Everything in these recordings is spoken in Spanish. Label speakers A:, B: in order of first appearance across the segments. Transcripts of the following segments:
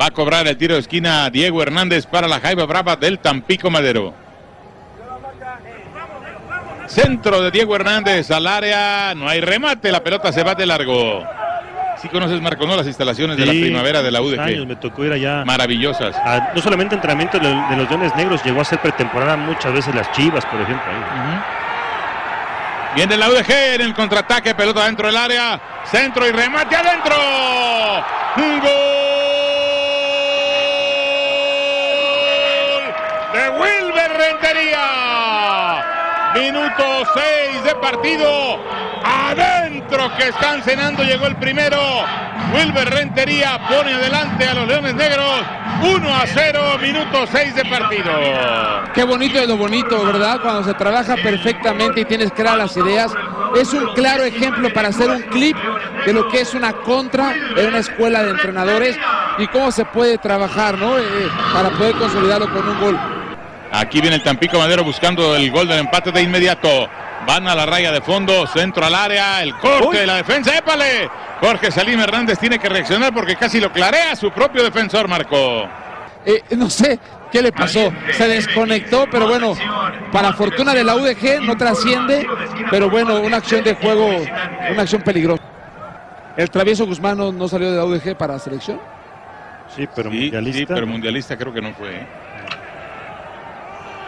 A: Va a cobrar el tiro de esquina Diego Hernández para la Jaiba Brava del Tampico Madero. Centro de Diego Hernández al área. No hay remate. La pelota se va de largo. Si conoces, Marco, ¿no? Las instalaciones de la
B: Sí,
A: primavera de la UDG.
B: años me tocó ir allá.
A: Maravillosas.
B: a- no solamente entrenamiento de, de los Leones Negros, llegó a ser pretemporada muchas veces las Chivas, por ejemplo. ahí.
A: Viene la UDG en el contraataque. Pelota dentro del área. Centro y remate adentro. Un gol Minuto 6 de partido. Adentro que están cenando. Llegó el primero. Wilber Rentería pone adelante a los Leones Negros. 1 a 0. Minuto 6 de partido.
C: Qué bonito es lo bonito, ¿verdad? Cuando se trabaja perfectamente y tienes claras las ideas. Es un claro ejemplo para hacer un clip de lo que es una contra en una escuela de entrenadores y cómo se puede trabajar, ¿no? Eh, para poder consolidarlo con un gol.
A: Aquí viene el Tampico Madero buscando el gol del empate de inmediato. Van a la raya de fondo, centro al área, el corte de la defensa. ¡Épale! Jorge Salim Hernández tiene que reaccionar porque casi lo clarea su propio defensor, Marco.
C: Eh, no sé qué le pasó, se desconectó, pero bueno, para fortuna de la UDG no trasciende, pero bueno, una acción de juego, una acción peligrosa. El travieso Guzmán no, no salió de la UDG para selección.
B: Sí, pero
A: Sí,
B: mundialista.
A: sí, pero mundialista creo que no fue. ¿eh?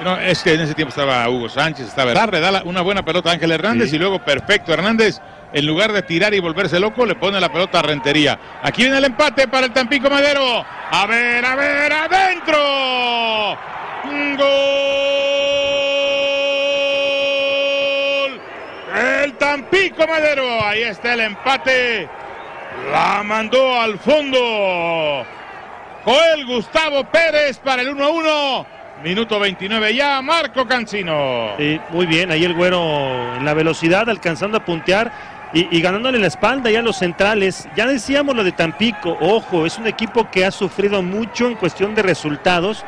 A: No, es que en ese tiempo estaba Hugo Sánchez, estaba Herrera, da una buena pelota a Ángel Hernández
B: Sí.
A: y luego perfecto Hernández, en lugar de tirar y volverse loco, le pone la pelota a Rentería. Aquí viene el empate para el Tampico Madero. A ver, a ver, adentro. Gol. El Tampico Madero. Ahí está el empate. La mandó al fondo. Joel Gustavo Pérez para el 1-1. Minuto 29 ya, Marco Cancino.
B: Muy bien, ahí el güero en la velocidad, alcanzando a puntear y, y ganándole la espalda ya a los centrales. Ya decíamos lo de Tampico, ojo, es un equipo que ha sufrido mucho en cuestión de resultados,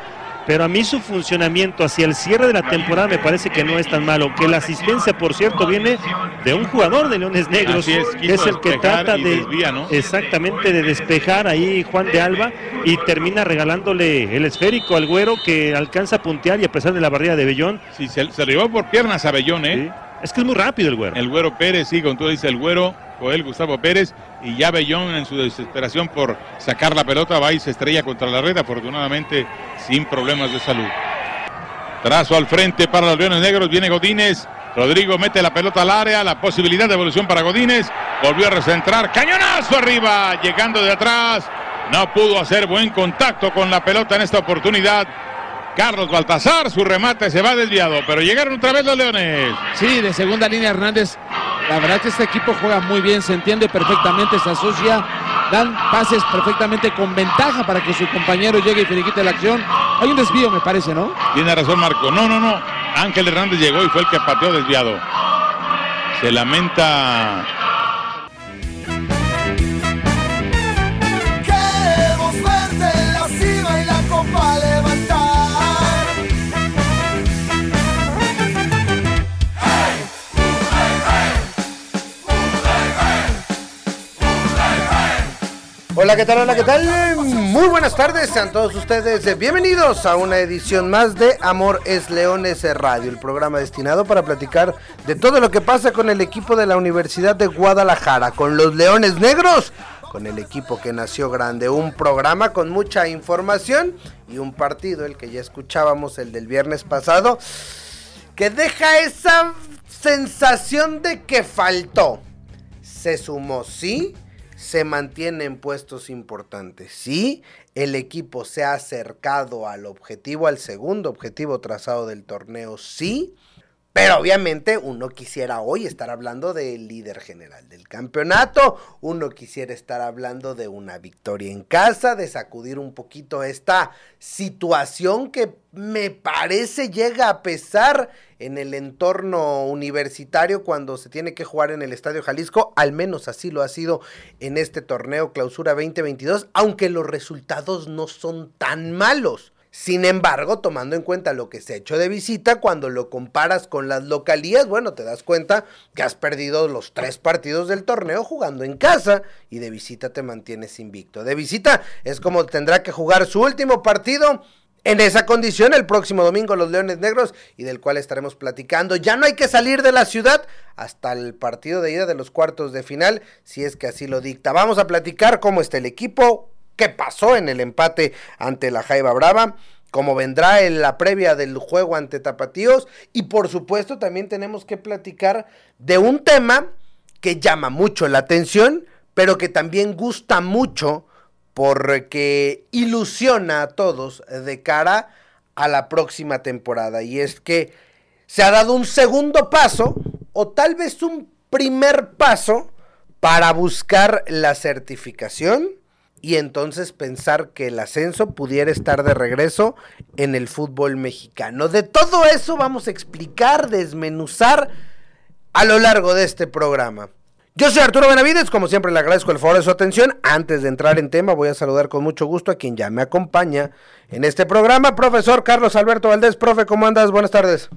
B: pero a mí su funcionamiento hacia el cierre de la temporada me parece que no es tan malo. Que la asistencia, por cierto, viene de un jugador de Leones Negros,
A: Así es,
B: que es el que trata de
A: desvía, ¿no?
B: exactamente de despejar ahí Juan de Alba y termina regalándole el esférico al güero que alcanza a puntear y a pesar de la barrera de Bellón,
A: Sí, se, se llevó por piernas a Bellón, ¿eh?
B: Sí. Es que es muy rápido el güero.
A: El güero Pérez, sí, con todo dice el güero, Joel Gustavo Pérez, y ya Bellón en su desesperación por sacar la pelota va y se estrella contra la red, afortunadamente sin problemas de salud. Trazo al frente para los Leones Negros, viene Godínez, Rodrigo mete la pelota al área, la posibilidad de evolución para Godínez, volvió a recentrar, cañonazo arriba, llegando de atrás, no pudo hacer buen contacto con la pelota en esta oportunidad. Carlos Baltasar, su remate se va desviado, pero llegaron otra vez los Leones.
C: Sí, de segunda línea Hernández. La verdad que este equipo juega muy bien, se entiende perfectamente, se asocia, dan pases perfectamente con ventaja para que su compañero llegue y finiquite la acción. Hay un desvío, me parece, ¿no?
A: Tiene razón Marco. No, no, no. Ángel Hernández llegó y fue el que pateó desviado. Se lamenta.
D: Hola, ¿qué tal? Hola, ¿qué tal? Muy buenas tardes, sean todos ustedes bienvenidos a una edición más de Amor es Leones Radio, el programa destinado para platicar de todo lo que pasa con el equipo de la Universidad de Guadalajara, con los Leones Negros, con el equipo que nació grande, un programa con mucha información y un partido, el que ya escuchábamos, el del viernes pasado, que deja esa sensación de que faltó. Se sumó, sí, se mantiene en puestos importantes. Sí, el equipo se ha acercado al objetivo, al segundo objetivo trazado del torneo, sí, Pero obviamente uno quisiera hoy estar hablando del líder general del campeonato, uno quisiera estar hablando de una victoria en casa, de sacudir un poquito esta situación que me parece llega a pesar en el entorno universitario cuando se tiene que jugar en el Estadio Jalisco, al menos así lo ha sido en este torneo Clausura 2022, aunque los resultados no son tan malos. Sin embargo, tomando en cuenta lo que se ha hecho de visita, cuando lo comparas con las localías, bueno, te das cuenta que has perdido los tres partidos del torneo jugando en casa y de visita te mantienes invicto. De visita es como tendrá que jugar su último partido en esa condición el próximo domingo los Leones Negros y del cual estaremos platicando. Ya no hay que salir de la ciudad hasta el partido de ida de los cuartos de final, si es que así lo dicta. Vamos a platicar cómo está el equipo, qué pasó en el empate ante la Jaiba Brava, cómo vendrá en la previa del juego ante Tapatíos y por supuesto también tenemos que platicar de un tema que llama mucho la atención, pero que también gusta mucho porque ilusiona a todos de cara a la próxima temporada. Y es que se ha dado un segundo paso o tal vez un primer paso para buscar la certificación y entonces pensar que el ascenso pudiera estar de regreso en el fútbol mexicano. De todo eso vamos a explicar, desmenuzar a lo largo de este programa. Yo soy Arturo Benavides, como siempre le agradezco el favor de su atención. Antes de entrar en tema, voy a saludar con mucho gusto a quien ya me acompaña en este programa, profesor Carlos Alberto Valdés. Profe, ¿cómo andas? Buenas tardes.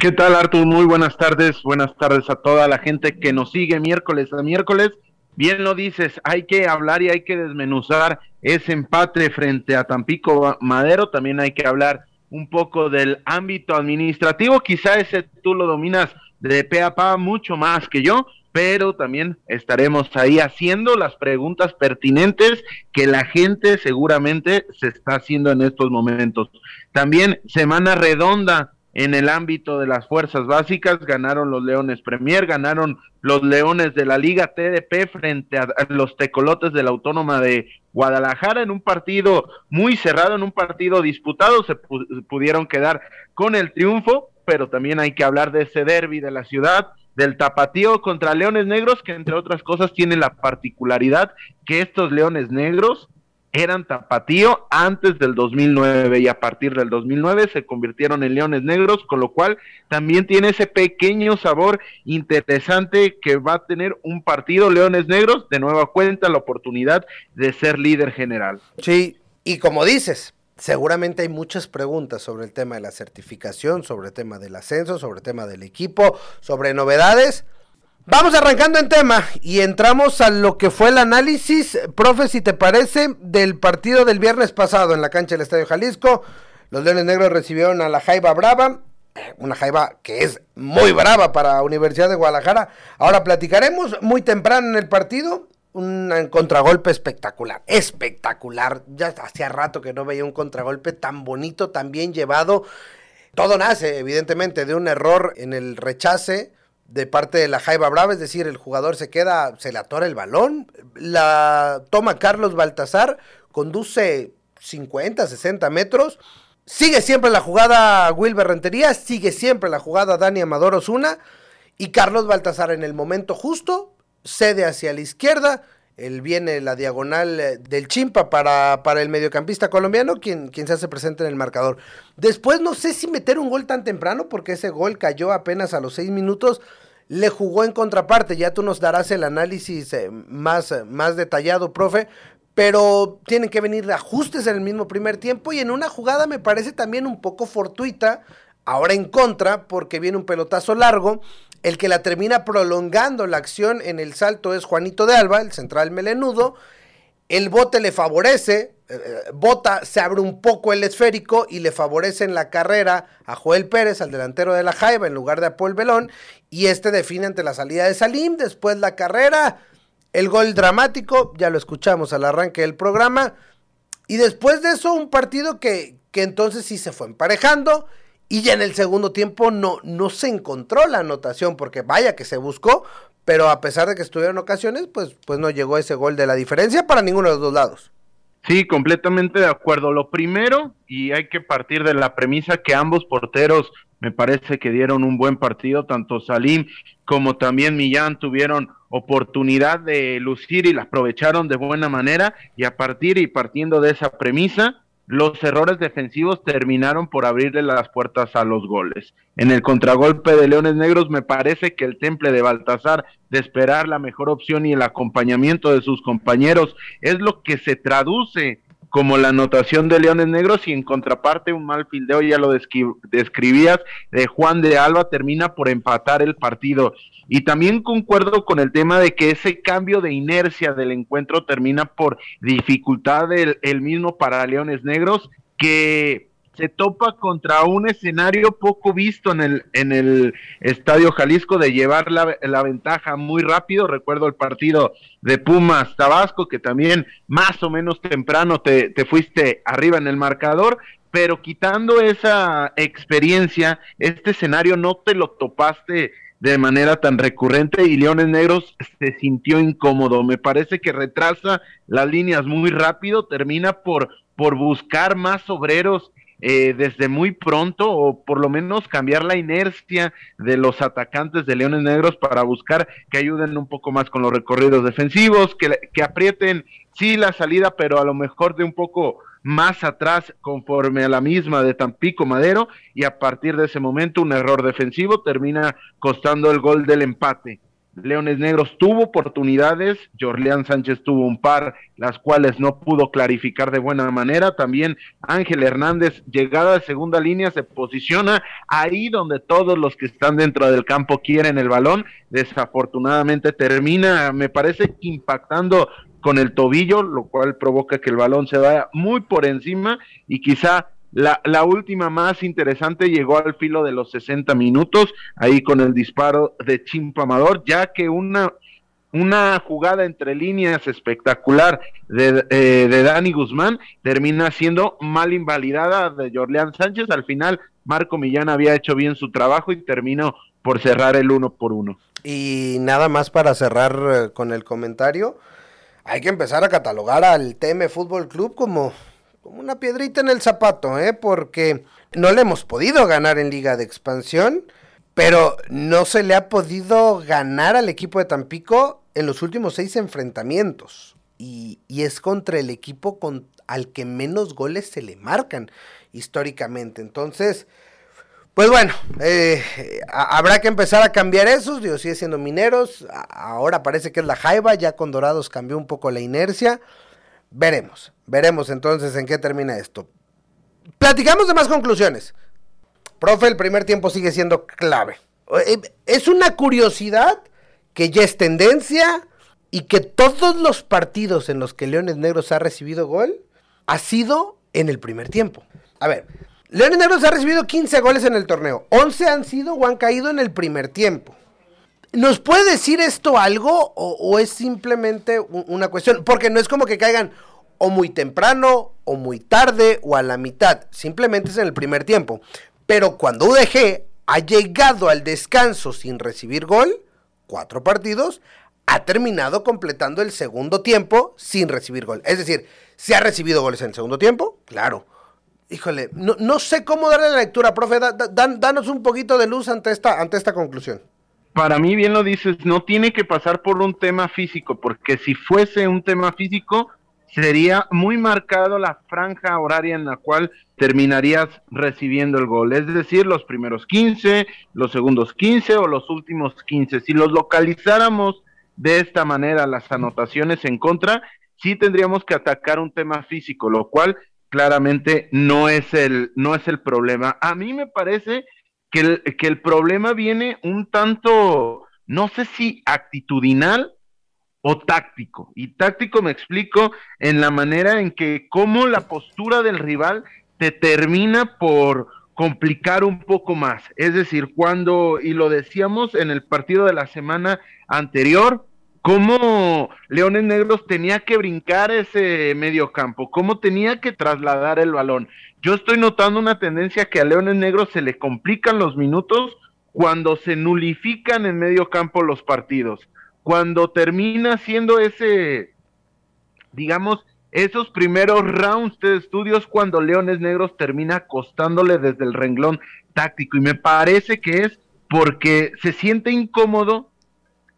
E: ¿Qué tal, Arturo? Muy buenas tardes. Buenas tardes a toda la gente que nos sigue miércoles a miércoles bien lo dices, hay que hablar y hay que desmenuzar ese empate frente a Tampico Madero, también hay que hablar un poco del ámbito administrativo, quizá ese tú lo dominas de pe a pa mucho más que yo, pero también estaremos ahí haciendo las preguntas pertinentes que la gente seguramente se está haciendo en estos momentos. También semana redonda en el ámbito de las fuerzas básicas, ganaron los Leones Premier, ganaron los Leones de la Liga TDP frente a los Tecolotes de la Autónoma de Guadalajara en un partido muy cerrado, en un partido disputado, se pudieron quedar con el triunfo, pero también hay que hablar de ese derby de la ciudad, del tapatío contra Leones Negros, que entre otras cosas tiene la particularidad que estos Leones Negros eran tapatío antes del 2009 y a partir del 2009 se convirtieron en leones negros, con lo cual también tiene ese pequeño sabor interesante que va a tener un partido leones negros, de nueva cuenta la oportunidad de ser líder general.
D: Sí, y como dices, seguramente hay muchas preguntas sobre el tema de la certificación, sobre el tema del ascenso, sobre el tema del equipo, sobre novedades. Vamos arrancando en tema y entramos a lo que fue el análisis, profe, si te parece, del partido del viernes pasado en la cancha del Estadio Jalisco. Los Leones Negros recibieron a la Jaiba Brava, una Jaiba que es muy brava para Universidad de Guadalajara. Ahora platicaremos muy temprano en el partido. Un contragolpe espectacular, espectacular. Ya hacía rato que no veía un contragolpe tan bonito, tan bien llevado. Todo nace, evidentemente, de un error en el rechace de parte de la Jaiba Brava, es decir, el jugador se queda, se le atora el balón, la toma Carlos Baltasar, conduce 50, 60 metros, sigue siempre la jugada Wilber Rentería, sigue siempre la jugada Dani Amador Osuna, y Carlos Baltasar en el momento justo cede hacia la izquierda, él viene la diagonal eh, del Chimpa para, para el mediocampista colombiano, quien, quien se hace presente en el marcador. Después no sé si meter un gol tan temprano, porque ese gol cayó apenas a los seis minutos. Le jugó en contraparte, ya tú nos darás el análisis eh, más, más detallado, profe, pero tienen que venir ajustes en el mismo primer tiempo y en una jugada me parece también un poco fortuita, ahora en contra, porque viene un pelotazo largo el que la termina prolongando la acción en el salto es Juanito de Alba, el central melenudo. El bote le favorece, eh, eh, bota, se abre un poco el esférico y le favorece en la carrera a Joel Pérez, al delantero de la Jaiba, en lugar de a Paul Belón. Y este define ante la salida de Salim. Después la carrera, el gol dramático, ya lo escuchamos al arranque del programa. Y después de eso, un partido que, que entonces sí se fue emparejando y ya en el segundo tiempo no, no se encontró la anotación, porque vaya que se buscó, pero a pesar de que estuvieron ocasiones, pues, pues no llegó ese gol de la diferencia para ninguno de los dos lados.
E: Sí, completamente de acuerdo. Lo primero, y hay que partir de la premisa que ambos porteros me parece que dieron un buen partido, tanto Salim como también Millán tuvieron oportunidad de lucir y la aprovecharon de buena manera y a partir y partiendo de esa premisa, los errores defensivos terminaron por abrirle las puertas a los goles. En el contragolpe de Leones Negros me parece que el temple de Baltasar de esperar la mejor opción y el acompañamiento de sus compañeros es lo que se traduce como la anotación de Leones Negros y en contraparte un mal fildeo, ya lo describías, de Juan de Alba termina por empatar el partido. Y también concuerdo con el tema de que ese cambio de inercia del encuentro termina por dificultad el, el mismo para Leones Negros, que se topa contra un escenario poco visto en el, en el Estadio Jalisco de llevar la, la, ventaja muy rápido. Recuerdo el partido de Pumas Tabasco, que también más o menos temprano te, te fuiste arriba en el marcador, pero quitando esa experiencia, este escenario no te lo topaste de manera tan recurrente y Leones Negros se sintió incómodo. Me parece que retrasa las líneas muy rápido, termina por, por buscar más obreros eh, desde muy pronto o por lo menos cambiar la inercia de los atacantes de Leones Negros para buscar que ayuden un poco más con los recorridos defensivos, que, que aprieten sí la salida, pero a lo mejor de un poco más atrás conforme a la misma de Tampico Madero y a partir de ese momento un error defensivo termina costando el gol del empate. Leones Negros tuvo oportunidades, Jorleán Sánchez tuvo un par, las cuales no pudo clarificar de buena manera. También Ángel Hernández, llegada de segunda línea, se posiciona ahí donde todos los que están dentro del campo quieren el balón. Desafortunadamente termina, me parece, impactando con el tobillo, lo cual provoca que el balón se vaya muy por encima y quizá la, la, última más interesante llegó al filo de los 60 minutos, ahí con el disparo de Chimpamador, ya que una, una jugada entre líneas espectacular de, eh, de Dani Guzmán termina siendo mal invalidada de Jorleán Sánchez. Al final, Marco Millán había hecho bien su trabajo y terminó por cerrar el uno por uno.
D: Y nada más para cerrar eh, con el comentario, hay que empezar a catalogar al TM Fútbol Club como como una piedrita en el zapato, ¿eh? porque no le hemos podido ganar en Liga de Expansión, pero no se le ha podido ganar al equipo de Tampico en los últimos seis enfrentamientos. Y, y es contra el equipo con, al que menos goles se le marcan históricamente. Entonces, pues bueno, eh, habrá que empezar a cambiar esos. Digo, sigue siendo mineros. ahora parece que es la Jaiba. Ya con Dorados cambió un poco la inercia. Veremos, veremos entonces en qué termina esto. Platicamos de más conclusiones. Profe, el primer tiempo sigue siendo clave. Eh, es una curiosidad que ya es tendencia y que todos los partidos en los que Leones Negros ha recibido gol ha sido en el primer tiempo. A ver, Leones Negros ha recibido 15 goles en el torneo. 11 han sido o han caído en el primer tiempo. ¿Nos puede decir esto algo o, es simplemente una cuestión? Porque no es como que caigan o muy temprano o muy tarde o a la mitad. Simplemente es en el primer tiempo. Pero cuando UDG ha llegado al descanso sin recibir gol, cuatro partidos, ha terminado completando el segundo tiempo sin recibir gol. Es decir, ¿se ha recibido goles en el segundo tiempo? Claro. Híjole, no, sé cómo darle la lectura, profe. danos un poquito de luz ante esta, ante esta conclusión
E: para mí, bien lo dices, no tiene que pasar por un tema físico, porque si fuese un tema físico, sería muy marcado la franja horaria en la cual terminarías recibiendo el gol. Es decir, los primeros 15, los segundos 15 o los últimos 15. Si los localizáramos de esta manera, las anotaciones en contra, sí tendríamos que atacar un tema físico, lo cual claramente no es el, no es el problema. A mí me parece que el, que el problema viene un tanto, no sé si actitudinal o táctico. Y táctico me explico en la manera en que cómo la postura del rival te termina por complicar un poco más. Es decir, cuando, y lo decíamos en el partido de la semana anterior, cómo Leones Negros tenía que brincar ese medio campo, cómo tenía que trasladar el balón. Yo estoy notando una tendencia que a Leones Negros se le complican los minutos cuando se nulifican en medio campo los partidos, cuando termina siendo ese, digamos, esos primeros rounds de estudios cuando Leones Negros termina acostándole desde el renglón táctico y me parece que es porque se siente incómodo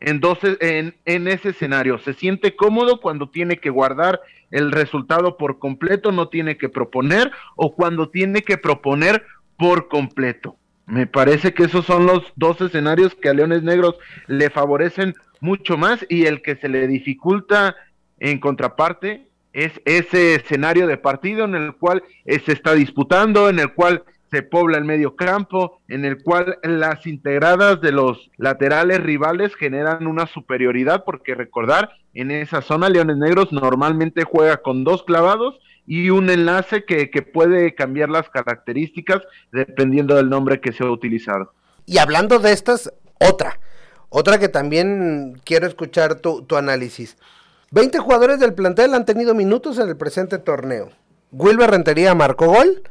E: en, en, en, ese escenario. Se siente cómodo cuando tiene que guardar el resultado por completo, no tiene que proponer, o cuando tiene que proponer por completo. Me parece que esos son los dos escenarios que a Leones Negros le favorecen mucho más y el que se le dificulta en contraparte es ese escenario de partido en el cual se está disputando, en el cual se pobla el medio campo, en el cual las integradas de los laterales rivales generan una superioridad, porque recordar, en esa zona Leones Negros normalmente juega con dos clavados y un enlace que, puede cambiar las características dependiendo del nombre que se ha utilizado.
D: Y hablando de estas, otra, otra que también quiero escuchar tu, tu análisis. 20 jugadores del plantel han tenido minutos en el presente torneo. Wilber Rentería marcó gol.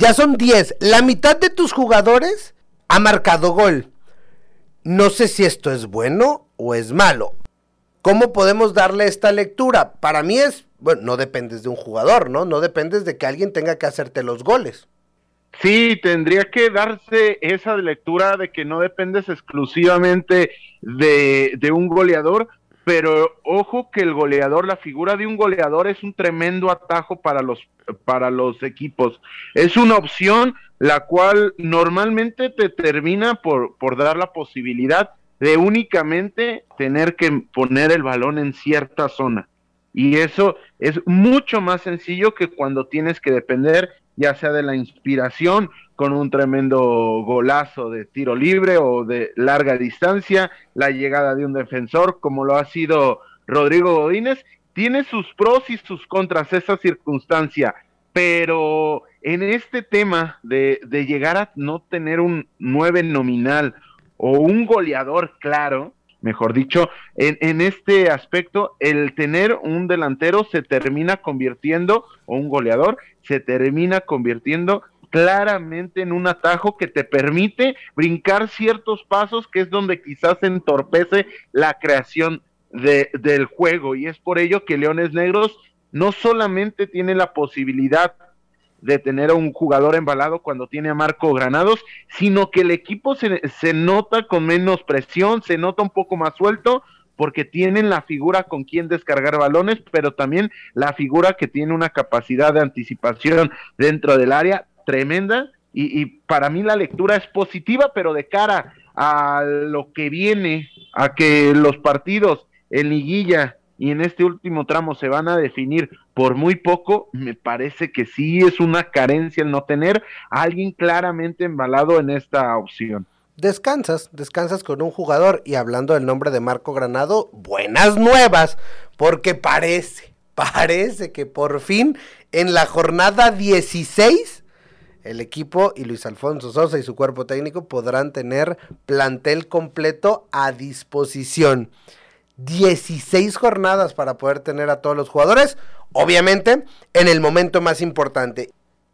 D: Ya son 10. La mitad de tus jugadores ha marcado gol. No sé si esto es bueno o es malo. ¿Cómo podemos darle esta lectura? Para mí es, bueno, no dependes de un jugador, ¿no? No dependes de que alguien tenga que hacerte los goles.
E: Sí, tendría que darse esa lectura de que no dependes exclusivamente de, de un goleador, pero ojo que el goleador, la figura de un goleador es un tremendo atajo para los, para los equipos. Es una opción la cual normalmente te termina por, por dar la posibilidad de únicamente tener que poner el balón en cierta zona. Y eso es mucho más sencillo que cuando tienes que depender ya sea de la inspiración con un tremendo golazo de tiro libre o de larga distancia, la llegada de un defensor como lo ha sido Rodrigo Godínez, tiene sus pros y sus contras esa circunstancia, pero en este tema de, de llegar a no tener un nueve nominal o un goleador claro, mejor dicho, en, en, este aspecto, el tener un delantero se termina convirtiendo, o un goleador, se termina convirtiendo claramente en un atajo que te permite brincar ciertos pasos, que es donde quizás entorpece la creación de, del juego. Y es por ello que Leones Negros no solamente tiene la posibilidad de tener a un jugador embalado cuando tiene a Marco Granados, sino que el equipo se, se nota con menos presión, se nota un poco más suelto, porque tienen la figura con quien descargar balones, pero también la figura que tiene una capacidad de anticipación dentro del área tremenda. Y, para mí la lectura es positiva, pero de cara a lo que viene, a que los partidos en liguilla y en este último tramo se van a definir por muy poco, me parece que sí es una carencia el no tener a alguien claramente embalado en esta opción.
D: Descansas, descansas con un jugador y hablando del nombre de Marco Granado, buenas nuevas, porque parece, parece que por fin en la jornada 16 el equipo y Luis Alfonso Sosa y su cuerpo técnico podrán tener plantel completo a disposición. 16 jornadas para poder tener a todos los jugadores, obviamente en el momento más importante.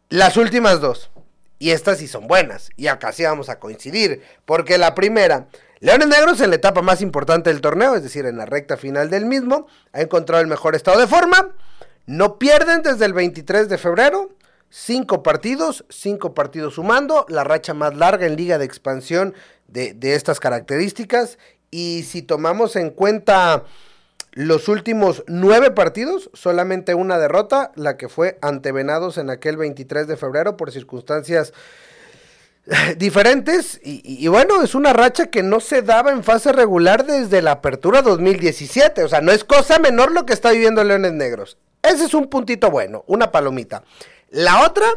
D: Las últimas dos, y estas sí son buenas, y acá sí vamos a coincidir, porque la primera, Leones Negros en la etapa más importante del torneo, es decir, en la recta final del mismo, ha encontrado el mejor estado de forma, no pierden desde el 23 de febrero, Cinco partidos, cinco partidos sumando, la racha más larga en liga de expansión de, estas características. Y si tomamos en cuenta los últimos nueve partidos, solamente una derrota, la que fue ante Venados en aquel 23 de febrero por circunstancias diferentes. Y, y, bueno, es una racha que no se daba en fase regular desde la apertura 2017. O sea, no es cosa menor lo que está viviendo Leones Negros. Ese es un puntito bueno, una palomita. La otra,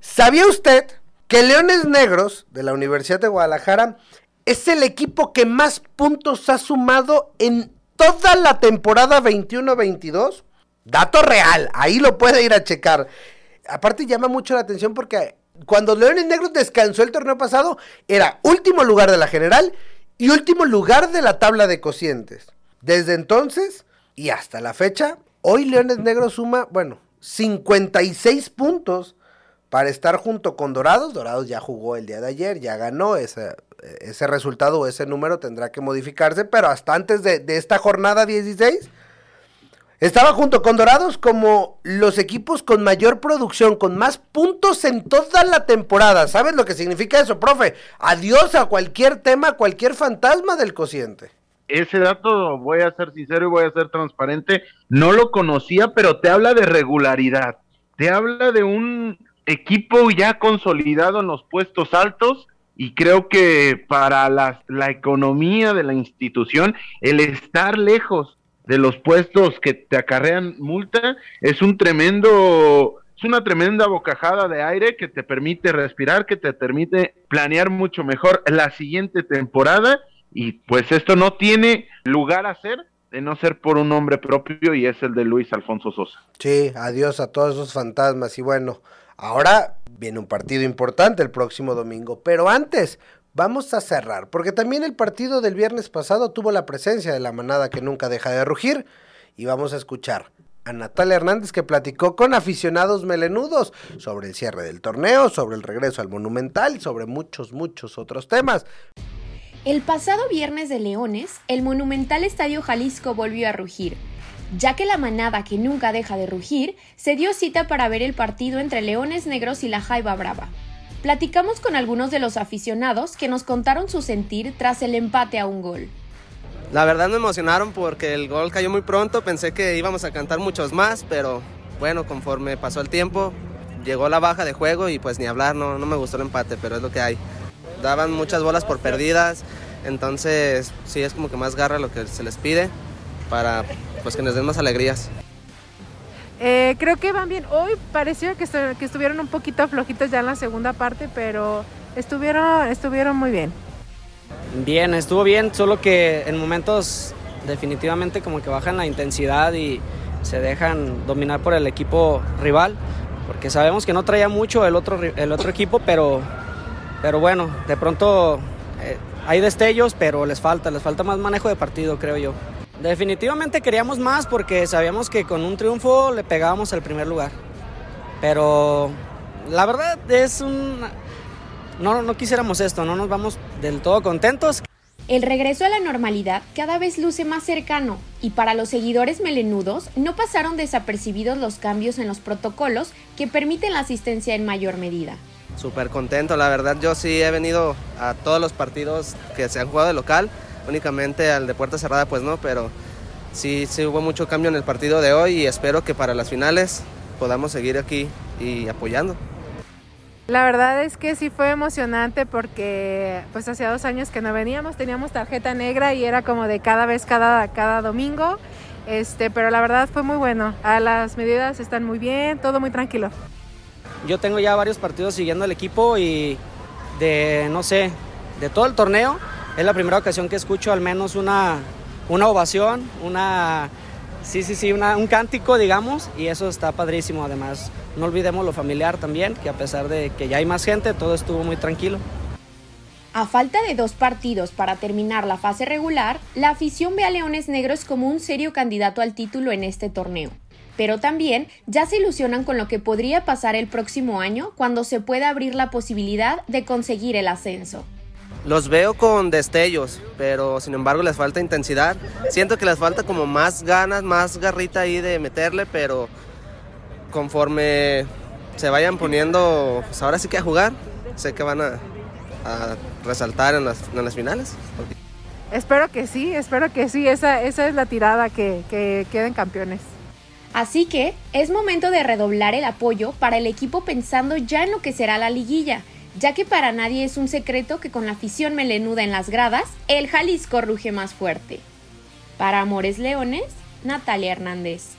D: ¿sabía usted que Leones Negros de la Universidad de Guadalajara es el equipo que más puntos ha sumado en toda la temporada 21-22? Dato real, ahí lo puede ir a checar. Aparte llama mucho la atención porque cuando Leones Negros descansó el torneo pasado, era último lugar de la general y último lugar de la tabla de cocientes. Desde entonces y hasta la fecha, hoy Leones Negros suma, bueno, 56 puntos para estar junto con Dorados. Dorados ya jugó el día de ayer, ya ganó. Ese, ese resultado o ese número tendrá que modificarse, pero hasta antes de, esta jornada 16 Estaba junto con Dorados como los equipos con mayor producción, con más puntos en toda la temporada. ¿Sabes lo que significa eso, profe? Adiós a cualquier tema, cualquier fantasma del cociente.
E: Ese dato, voy a ser sincero y voy a ser transparente, no lo conocía, pero te habla de regularidad. Te habla de un equipo ya consolidado en los puestos altos y creo que para la, la economía de la institución, el estar lejos de los puestos que te acarrean multa es un tremendo es una tremenda bocajada de aire que te permite respirar, que te permite planear mucho mejor la siguiente temporada y pues esto no tiene lugar a ser de no ser por un nombre propio y es el de Luis Alfonso Sosa.
D: Sí, adiós a todos esos fantasmas y bueno, ahora viene un partido importante el próximo domingo, pero antes Vamos a cerrar, porque también el partido del viernes pasado tuvo la presencia de la manada que nunca deja de rugir. Y vamos a escuchar a Natalia Hernández que platicó con aficionados melenudos sobre el cierre del torneo, sobre el regreso al Monumental sobre muchos, muchos otros temas.
F: El pasado viernes de Leones, el Monumental Estadio Jalisco volvió a rugir, ya que la manada que nunca deja de rugir se dio cita para ver el partido entre Leones Negros y la Jaiba Brava. Platicamos con algunos de los aficionados que nos contaron su sentir tras el empate a un gol.
G: La verdad me emocionaron porque el gol cayó muy pronto, pensé que íbamos a cantar muchos más, pero bueno, conforme pasó el tiempo, llegó la baja de juego y pues ni hablar, no, no me gustó el empate, pero es lo que hay. Daban muchas bolas por perdidas, entonces sí es como que más garra lo que se les pide para pues que nos den más alegrías.
H: Eh, creo que van bien. Hoy pareció que, que, estuvieron un poquito flojitos ya en la segunda parte, pero estuvieron, estuvieron muy bien.
I: Bien, estuvo bien, solo que en momentos definitivamente como que bajan la intensidad y se dejan dominar por el equipo rival, porque sabemos que no traía mucho el otro, el otro equipo, pero, pero bueno, de pronto eh, hay destellos, pero les falta, les falta más manejo de partido, creo yo. Definitivamente queríamos más porque sabíamos que con un triunfo le pegábamos al primer lugar. Pero la verdad es un... No, no quisiéramos esto, no nos vamos del todo contentos.
F: El regreso a la normalidad cada vez luce más cercano y para los seguidores melenudos no pasaron desapercibidos los cambios en los protocolos que permiten la asistencia en mayor medida.
G: Súper contento, la verdad yo sí he venido a todos los partidos que se han jugado de local únicamente al de puerta cerrada pues no, pero sí, sí hubo mucho cambio en el partido de hoy y espero que para las finales podamos seguir aquí y apoyando.
H: La verdad es que sí fue emocionante porque pues hacía dos años que no veníamos, teníamos tarjeta negra y era como de cada vez, cada, cada domingo, este, pero la verdad fue muy bueno, a las medidas están muy bien, todo muy tranquilo.
I: Yo tengo ya varios partidos siguiendo el equipo y de, no sé, de todo el torneo, es la primera ocasión que escucho al menos una, una ovación, una, sí, sí, sí, un cántico, digamos, y eso está padrísimo. Además, no olvidemos lo familiar también, que a pesar de que ya hay más gente, todo estuvo muy tranquilo.
F: A falta de dos partidos para terminar la fase regular, la afición ve a Leones Negros como un serio candidato al título en este torneo. Pero también ya se ilusionan con lo que podría pasar el próximo año cuando se pueda abrir la posibilidad de conseguir el ascenso.
G: Los veo con destellos, pero sin embargo les falta intensidad. Siento que les falta como más ganas, más garrita ahí de meterle, pero conforme se vayan poniendo, pues ahora sí que a jugar, sé que van a, resaltar en las, finales.
H: Espero que sí, espero que sí, esa, esa es la tirada, que, que queden campeones.
F: Así que es momento de redoblar el apoyo para el equipo pensando ya en lo que será la liguilla ya que para nadie es un secreto que con la afición melenuda en las gradas, el Jalisco ruge más fuerte. Para Amores Leones, Natalia Hernández.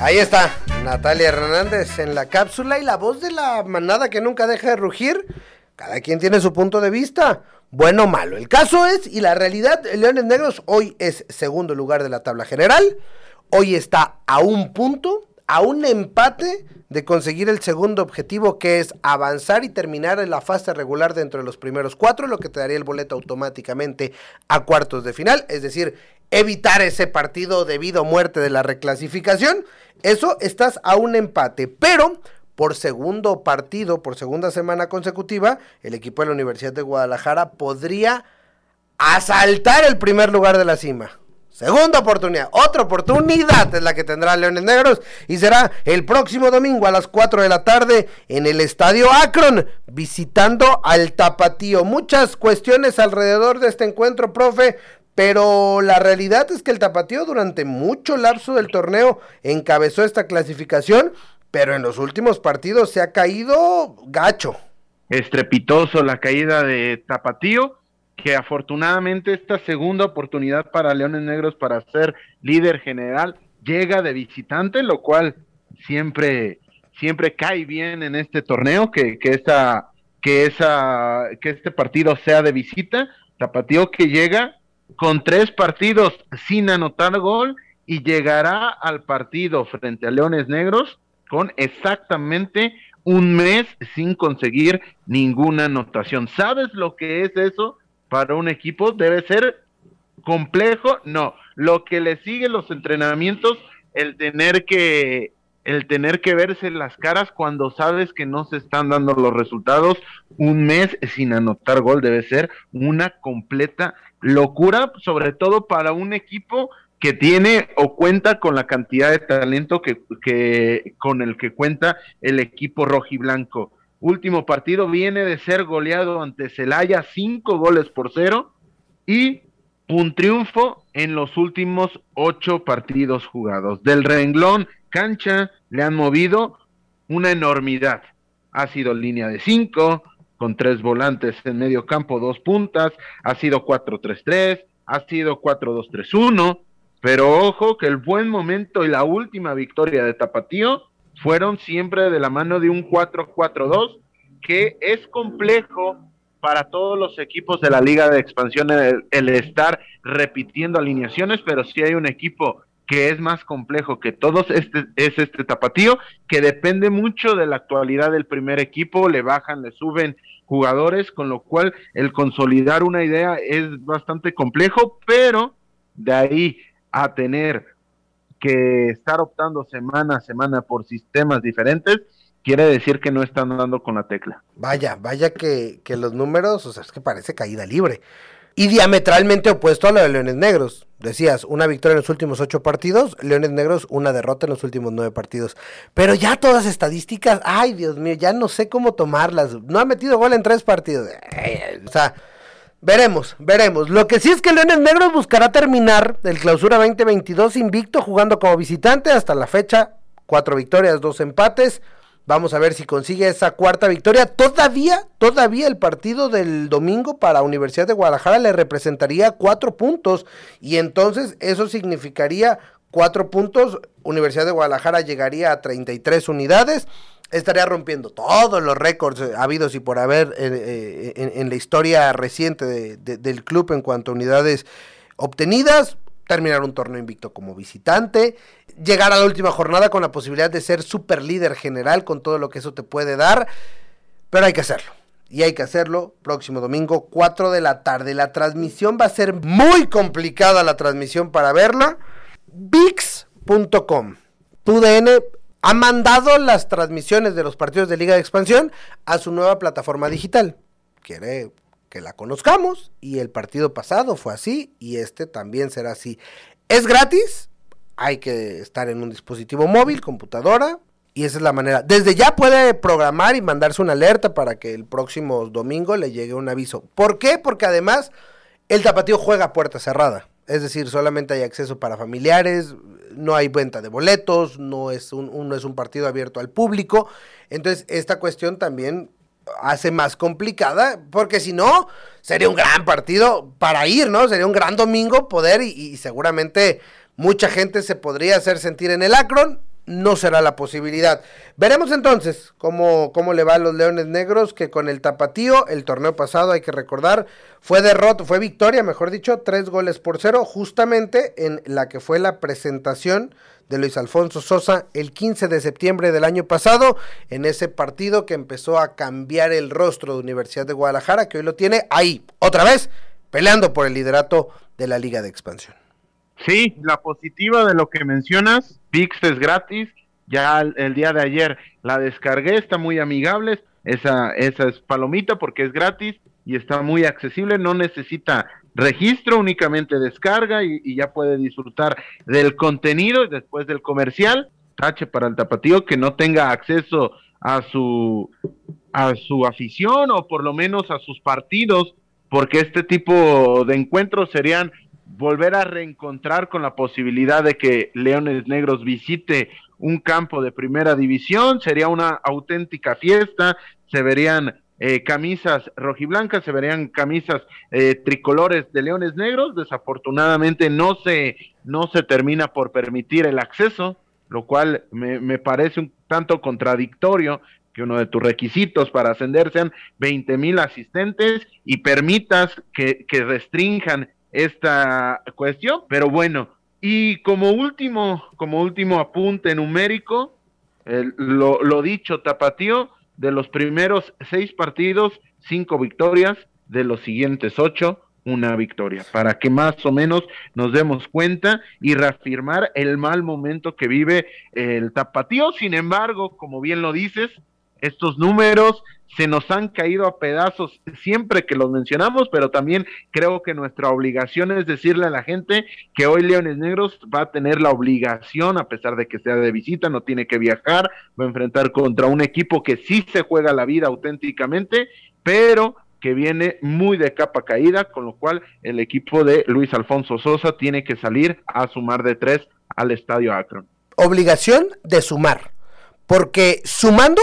D: Ahí está, Natalia Hernández en la cápsula y la voz de la manada que nunca deja de rugir. Cada quien tiene su punto de vista, bueno o malo. El caso es, y la realidad, Leones Negros hoy es segundo lugar de la tabla general. Hoy está a un punto, a un empate de conseguir el segundo objetivo que es avanzar y terminar en la fase regular dentro de los primeros cuatro, lo que te daría el boleto automáticamente a cuartos de final, es decir, evitar ese partido debido a muerte de la reclasificación. Eso estás a un empate, pero por segundo partido, por segunda semana consecutiva, el equipo de la Universidad de Guadalajara podría asaltar el primer lugar de la cima. Segunda oportunidad, otra oportunidad es la que tendrá Leones Negros y será el próximo domingo a las 4 de la tarde en el Estadio Akron, visitando al Tapatío. Muchas cuestiones alrededor de este encuentro, profe, pero la realidad es que el Tapatío durante mucho lapso del torneo encabezó esta clasificación, pero en los últimos partidos se ha caído gacho.
E: Estrepitoso la caída de Tapatío, que afortunadamente esta segunda oportunidad para Leones Negros para ser líder general llega de visitante, lo cual siempre, siempre cae bien en este torneo, que, que, que, esa, que este partido sea de visita. Tapatío que llega con tres partidos sin anotar gol y llegará al partido frente a Leones Negros con exactamente un mes sin conseguir ninguna anotación. ¿Sabes lo que es eso para un equipo? Debe ser complejo. No, lo que le sigue los entrenamientos, el tener que el tener que verse las caras cuando sabes que no se están dando los resultados, un mes sin anotar gol debe ser una completa locura, sobre todo para un equipo que tiene o cuenta con la cantidad de talento que, que con el que cuenta el equipo rojiblanco. Último partido viene de ser goleado ante Celaya, cinco goles por cero y un triunfo en los últimos ocho partidos jugados. Del renglón cancha le han movido una enormidad. Ha sido línea de cinco, con tres volantes en medio campo, dos puntas, ha sido 4-3-3, ha sido 4-2-3-1, pero ojo que el buen momento y la última victoria de Tapatío fueron siempre de la mano de un 4-4-2 que es complejo para todos los equipos de la liga de expansión el, estar repitiendo alineaciones, pero si hay un equipo que es más complejo que todos, este es este tapatío, que depende mucho de la actualidad del primer equipo, le bajan, le suben jugadores, con lo cual el consolidar una idea es bastante complejo, pero de ahí a tener que estar optando semana a semana por sistemas diferentes, quiere decir que no están dando con la tecla.
D: Vaya, vaya que, que los números, o sea, es que parece caída libre y diametralmente opuesto a lo de Leones Negros. Decías, una victoria en los últimos ocho partidos, Leones Negros una derrota en los últimos nueve partidos. Pero ya todas estadísticas, ay Dios mío, ya no sé cómo tomarlas. No ha metido gol en tres partidos. O sea, veremos, veremos. Lo que sí es que Leones Negros buscará terminar el clausura 2022 invicto jugando como visitante hasta la fecha. Cuatro victorias, dos empates. Vamos a ver si consigue esa cuarta victoria. Todavía, todavía el partido del domingo para Universidad de Guadalajara le representaría cuatro puntos. Y entonces eso significaría cuatro puntos. Universidad de Guadalajara llegaría a 33 unidades. Estaría rompiendo todos los récords habidos y por haber eh, en, en, la historia reciente de, de, del club en cuanto a unidades obtenidas terminar un torneo invicto como visitante, llegar a la última jornada con la posibilidad de ser super líder general con todo lo que eso te puede dar, pero hay que hacerlo. Y hay que hacerlo próximo domingo, 4 de la tarde. La transmisión va a ser muy complicada la transmisión para verla. VIX.com. TUDN ha mandado las transmisiones de los partidos de Liga de Expansión a su nueva plataforma digital. Quiere que la conozcamos y el partido pasado fue así y este también será así. Es gratis, hay que estar en un dispositivo móvil, computadora y esa es la manera. Desde ya puede programar y mandarse una alerta para que el próximo domingo le llegue un aviso. ¿Por qué? Porque además el tapatío juega a puerta cerrada. Es decir, solamente hay acceso para familiares, no hay venta de boletos, no es un, no es un partido abierto al público. Entonces, esta cuestión también hace más complicada, porque si no, sería un gran partido para ir, ¿no? Sería un gran domingo poder y, y, seguramente mucha gente se podría hacer sentir en el Akron. No será la posibilidad. Veremos entonces cómo, cómo le va a los Leones Negros, que con el tapatío, el torneo pasado, hay que recordar, fue derrota, fue victoria, mejor dicho, tres goles por cero, justamente en la que fue la presentación de Luis Alfonso Sosa el 15 de septiembre del año pasado, en ese partido que empezó a cambiar el rostro de Universidad de Guadalajara, que hoy lo tiene ahí, otra vez, peleando por el liderato de la Liga de Expansión.
E: Sí, la positiva de lo que mencionas, Pix es gratis, ya el, día de ayer la descargué, está muy amigable, esa, esa es palomita porque es gratis y está muy accesible, no necesita registro, únicamente descarga y, ya puede disfrutar del contenido y después del comercial. Tache para el tapatío que no tenga acceso a su a su afición o por lo menos a sus partidos, porque este tipo de encuentros serían volver a reencontrar con la posibilidad de que Leones Negros visite un campo de primera división, sería una auténtica fiesta, se verían eh, camisas rojiblancas, se verían camisas eh, tricolores de Leones Negros, desafortunadamente no se, no se termina por permitir el acceso, lo cual me, me parece un tanto contradictorio que uno de tus requisitos para ascender sean 20 mil asistentes y permitas que, que restrinjan esta cuestión, pero bueno, y como último, como último apunte numérico, lo, lo, dicho, Tapatío, de los primeros seis partidos, cinco victorias, de los siguientes ocho, una victoria, para que más o menos nos demos cuenta y reafirmar el mal momento que vive el Tapatío. Sin embargo, como bien lo dices, estos números se nos han caído a pedazos siempre que los mencionamos, pero también creo que nuestra obligación es decirle a la gente que hoy Leones Negros va a tener la obligación, a pesar de que sea de visita, no tiene que viajar, va a enfrentar contra un equipo que sí se juega la vida auténticamente, pero que viene muy de capa caída, con lo cual el equipo de Luis Alfonso Sosa tiene que salir a sumar de tres al estadio Akron.
D: Obligación de sumar, porque sumando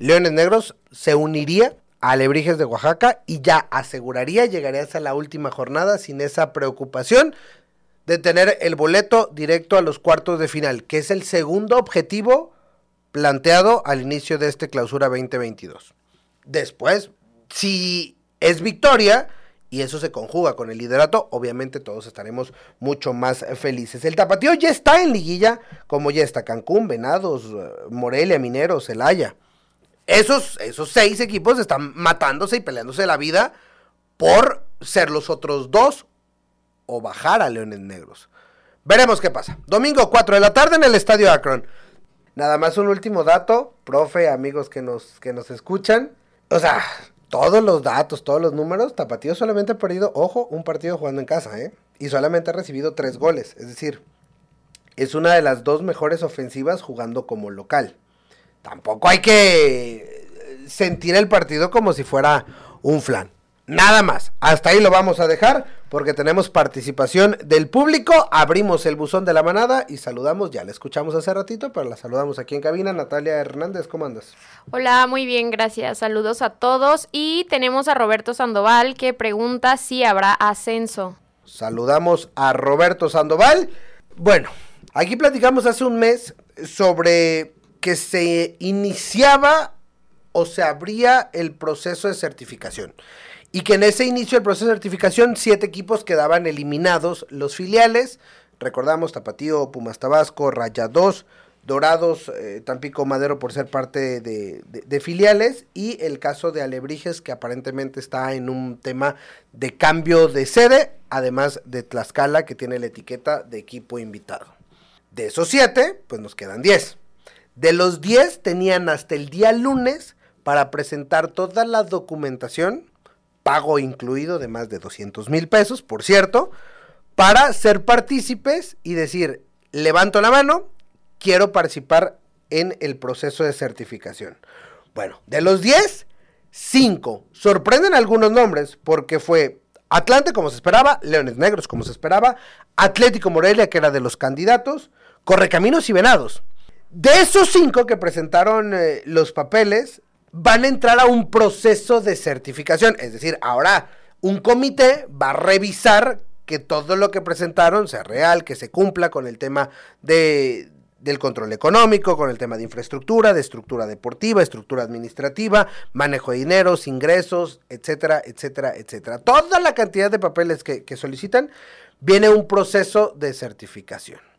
D: Leones Negros se uniría a Alebrijes de Oaxaca y ya aseguraría llegaría hasta la última jornada sin esa preocupación de tener el boleto directo a los cuartos de final, que es el segundo objetivo planteado al inicio de este clausura 2022. Después, si es victoria y eso se conjuga con el liderato, obviamente todos estaremos mucho más felices. El tapatío ya está en liguilla, como ya está Cancún, Venados, Morelia, Mineros, Celaya esos, esos seis equipos están matándose y peleándose la vida por ser los otros dos o bajar a Leones Negros. Veremos qué pasa. Domingo 4 de la tarde en el Estadio Akron. Nada más un último dato, profe, amigos que nos, que nos escuchan. O sea, todos los datos, todos los números, Tapatío solamente ha perdido, ojo, un partido jugando en casa, ¿eh? Y solamente ha recibido tres goles. Es decir, es una de las dos mejores ofensivas jugando como local tampoco hay que sentir el partido como si fuera un flan. Nada más. Hasta ahí lo vamos a dejar porque tenemos participación del público. Abrimos el buzón de la manada y saludamos. Ya la escuchamos hace ratito, pero la saludamos aquí en cabina. Natalia Hernández, ¿cómo andas?
F: Hola, muy bien, gracias. Saludos a todos. Y tenemos a Roberto Sandoval que pregunta si habrá ascenso.
D: Saludamos a Roberto Sandoval. Bueno, aquí platicamos hace un mes sobre que se iniciaba o se abría el proceso de certificación. Y que en ese inicio del proceso de certificación, siete equipos quedaban eliminados. Los filiales, recordamos, Tapatío, Pumas Tabasco, Raya 2, Dorados, eh, Tampico Madero por ser parte de, de, filiales. Y el caso de Alebrijes, que aparentemente está en un tema de cambio de sede, además de Tlaxcala, que tiene la etiqueta de equipo invitado. De esos siete, pues nos quedan diez. De los 10 tenían hasta el día lunes para presentar toda la documentación, pago incluido de más de 200 mil pesos, por cierto, para ser partícipes y decir, levanto la mano, quiero participar en el proceso de certificación. Bueno, de los 10, 5. Sorprenden algunos nombres porque fue Atlante como se esperaba, Leones Negros como se esperaba, Atlético Morelia que era de los candidatos, Correcaminos y Venados. De esos cinco que presentaron eh, los papeles, van a entrar a un proceso de certificación. Es decir, ahora un comité va a revisar que todo lo que presentaron sea real, que se cumpla con el tema de, del control económico, con el tema de infraestructura, de estructura deportiva, estructura administrativa, manejo de dineros, ingresos, etcétera, etcétera, etcétera. Toda la cantidad de papeles que solicitan, viene un proceso de certificación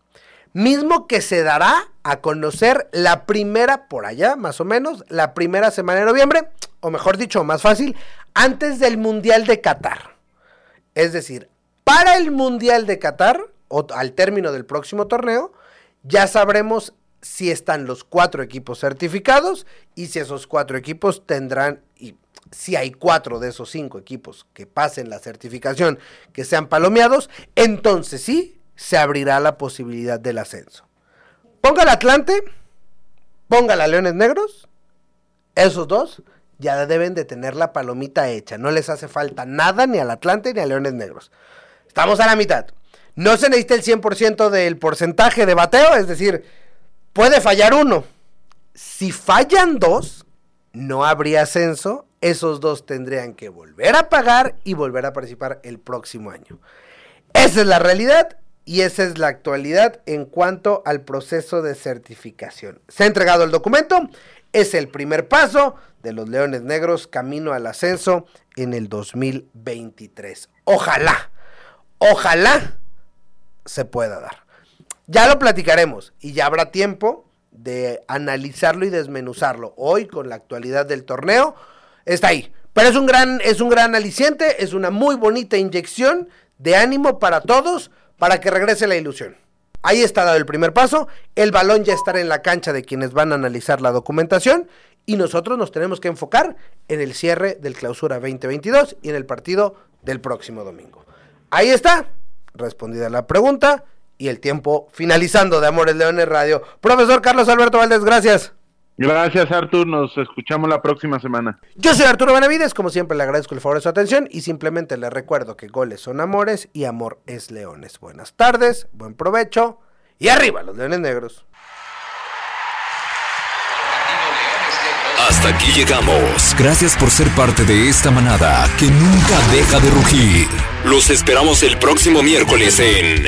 D: mismo que se dará a conocer la primera, por allá más o menos, la primera semana de noviembre, o mejor dicho, más fácil, antes del Mundial de Qatar. Es decir, para el Mundial de Qatar, o al término del próximo torneo, ya sabremos si están los cuatro equipos certificados y si esos cuatro equipos tendrán, y si hay cuatro de esos cinco equipos que pasen la certificación, que sean palomeados, entonces sí se abrirá la posibilidad del ascenso. Ponga el Atlante, ponga la Leones Negros, esos dos ya deben de tener la palomita hecha. No les hace falta nada ni al Atlante ni a Leones Negros. Estamos a la mitad. No se necesita el 100% del porcentaje de bateo, es decir, puede fallar uno. Si fallan dos, no habría ascenso. Esos dos tendrían que volver a pagar y volver a participar el próximo año. Esa es la realidad y esa es la actualidad en cuanto al proceso de certificación. Se ha entregado el documento, es el primer paso de los Leones Negros camino al ascenso en el 2023. Ojalá, ojalá se pueda dar. Ya lo platicaremos y ya habrá tiempo de analizarlo y desmenuzarlo. Hoy con la actualidad del torneo está ahí. Pero es un gran es un gran aliciente, es una muy bonita inyección de ánimo para todos para que regrese la ilusión. Ahí está dado el primer paso, el balón ya estará en la cancha de quienes van a analizar la documentación y nosotros nos tenemos que enfocar en el cierre del clausura 2022 y en el partido del próximo domingo. Ahí está, respondida la pregunta y el tiempo finalizando de Amores Leones Radio. Profesor Carlos Alberto Valdés, gracias.
E: Gracias, Artur. Nos escuchamos la próxima semana.
D: Yo soy Arturo Benavides. Como siempre, le agradezco el favor de su atención y simplemente le recuerdo que goles son amores y amor es leones. Buenas tardes, buen provecho y arriba los leones negros.
J: Hasta aquí llegamos. Gracias por ser parte de esta manada que nunca deja de rugir. Los esperamos el próximo miércoles en